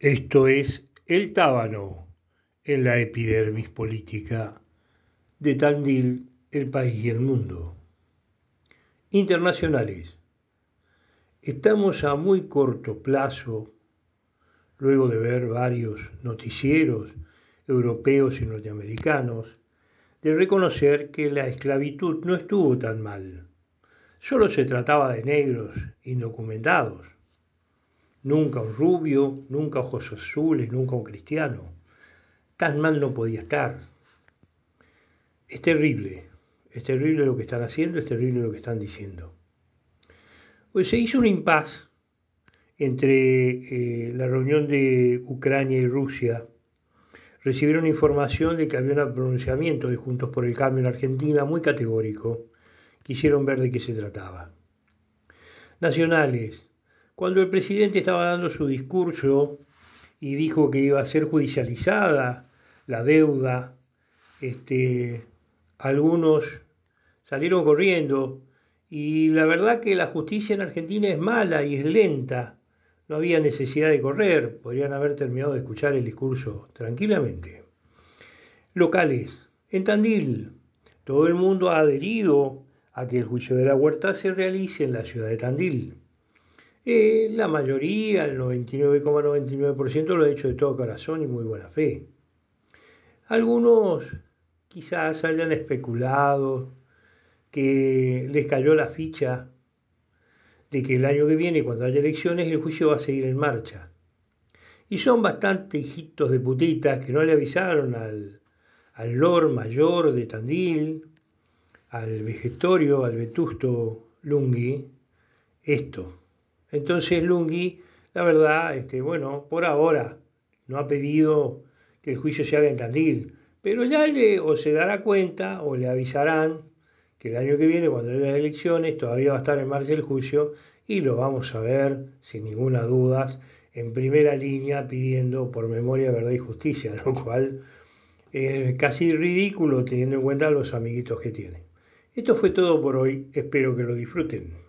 Esto es el tábano en la epidermis política de Tandil, el país y el mundo. Internacionales. Estamos a muy corto plazo, luego de ver varios noticieros europeos y norteamericanos, de reconocer que la esclavitud no estuvo tan mal. Solo se trataba de negros indocumentados nunca un rubio, nunca ojos azules, nunca un cristiano. Tan mal no podía estar. Es terrible, es terrible lo que están haciendo, es terrible lo que están diciendo. Pues se hizo un impas entre eh, la reunión de Ucrania y Rusia. Recibieron información de que había un pronunciamiento de Juntos por el Cambio en Argentina muy categórico. Quisieron ver de qué se trataba. Nacionales, cuando el presidente estaba dando su discurso y dijo que iba a ser judicializada la deuda, este, algunos salieron corriendo y la verdad que la justicia en Argentina es mala y es lenta. No había necesidad de correr, podrían haber terminado de escuchar el discurso tranquilamente. Locales. En Tandil, todo el mundo ha adherido a que el juicio de la huerta se realice en la ciudad de Tandil. Eh, la mayoría, el 99,99% lo ha hecho de todo corazón y muy buena fe. Algunos quizás hayan especulado que les cayó la ficha de que el año que viene, cuando haya elecciones, el juicio va a seguir en marcha. Y son bastante hijitos de putitas que no le avisaron al, al Lord Mayor de Tandil, al Vegetorio, al Vetusto Lungui, esto. Entonces Lungi, la verdad, este, bueno, por ahora no ha pedido que el juicio se haga en Tandil, pero ya le o se dará cuenta o le avisarán que el año que viene, cuando haya elecciones, todavía va a estar en marcha el juicio y lo vamos a ver, sin ninguna duda, en primera línea pidiendo por memoria, verdad y justicia, lo cual es casi ridículo teniendo en cuenta los amiguitos que tiene. Esto fue todo por hoy, espero que lo disfruten.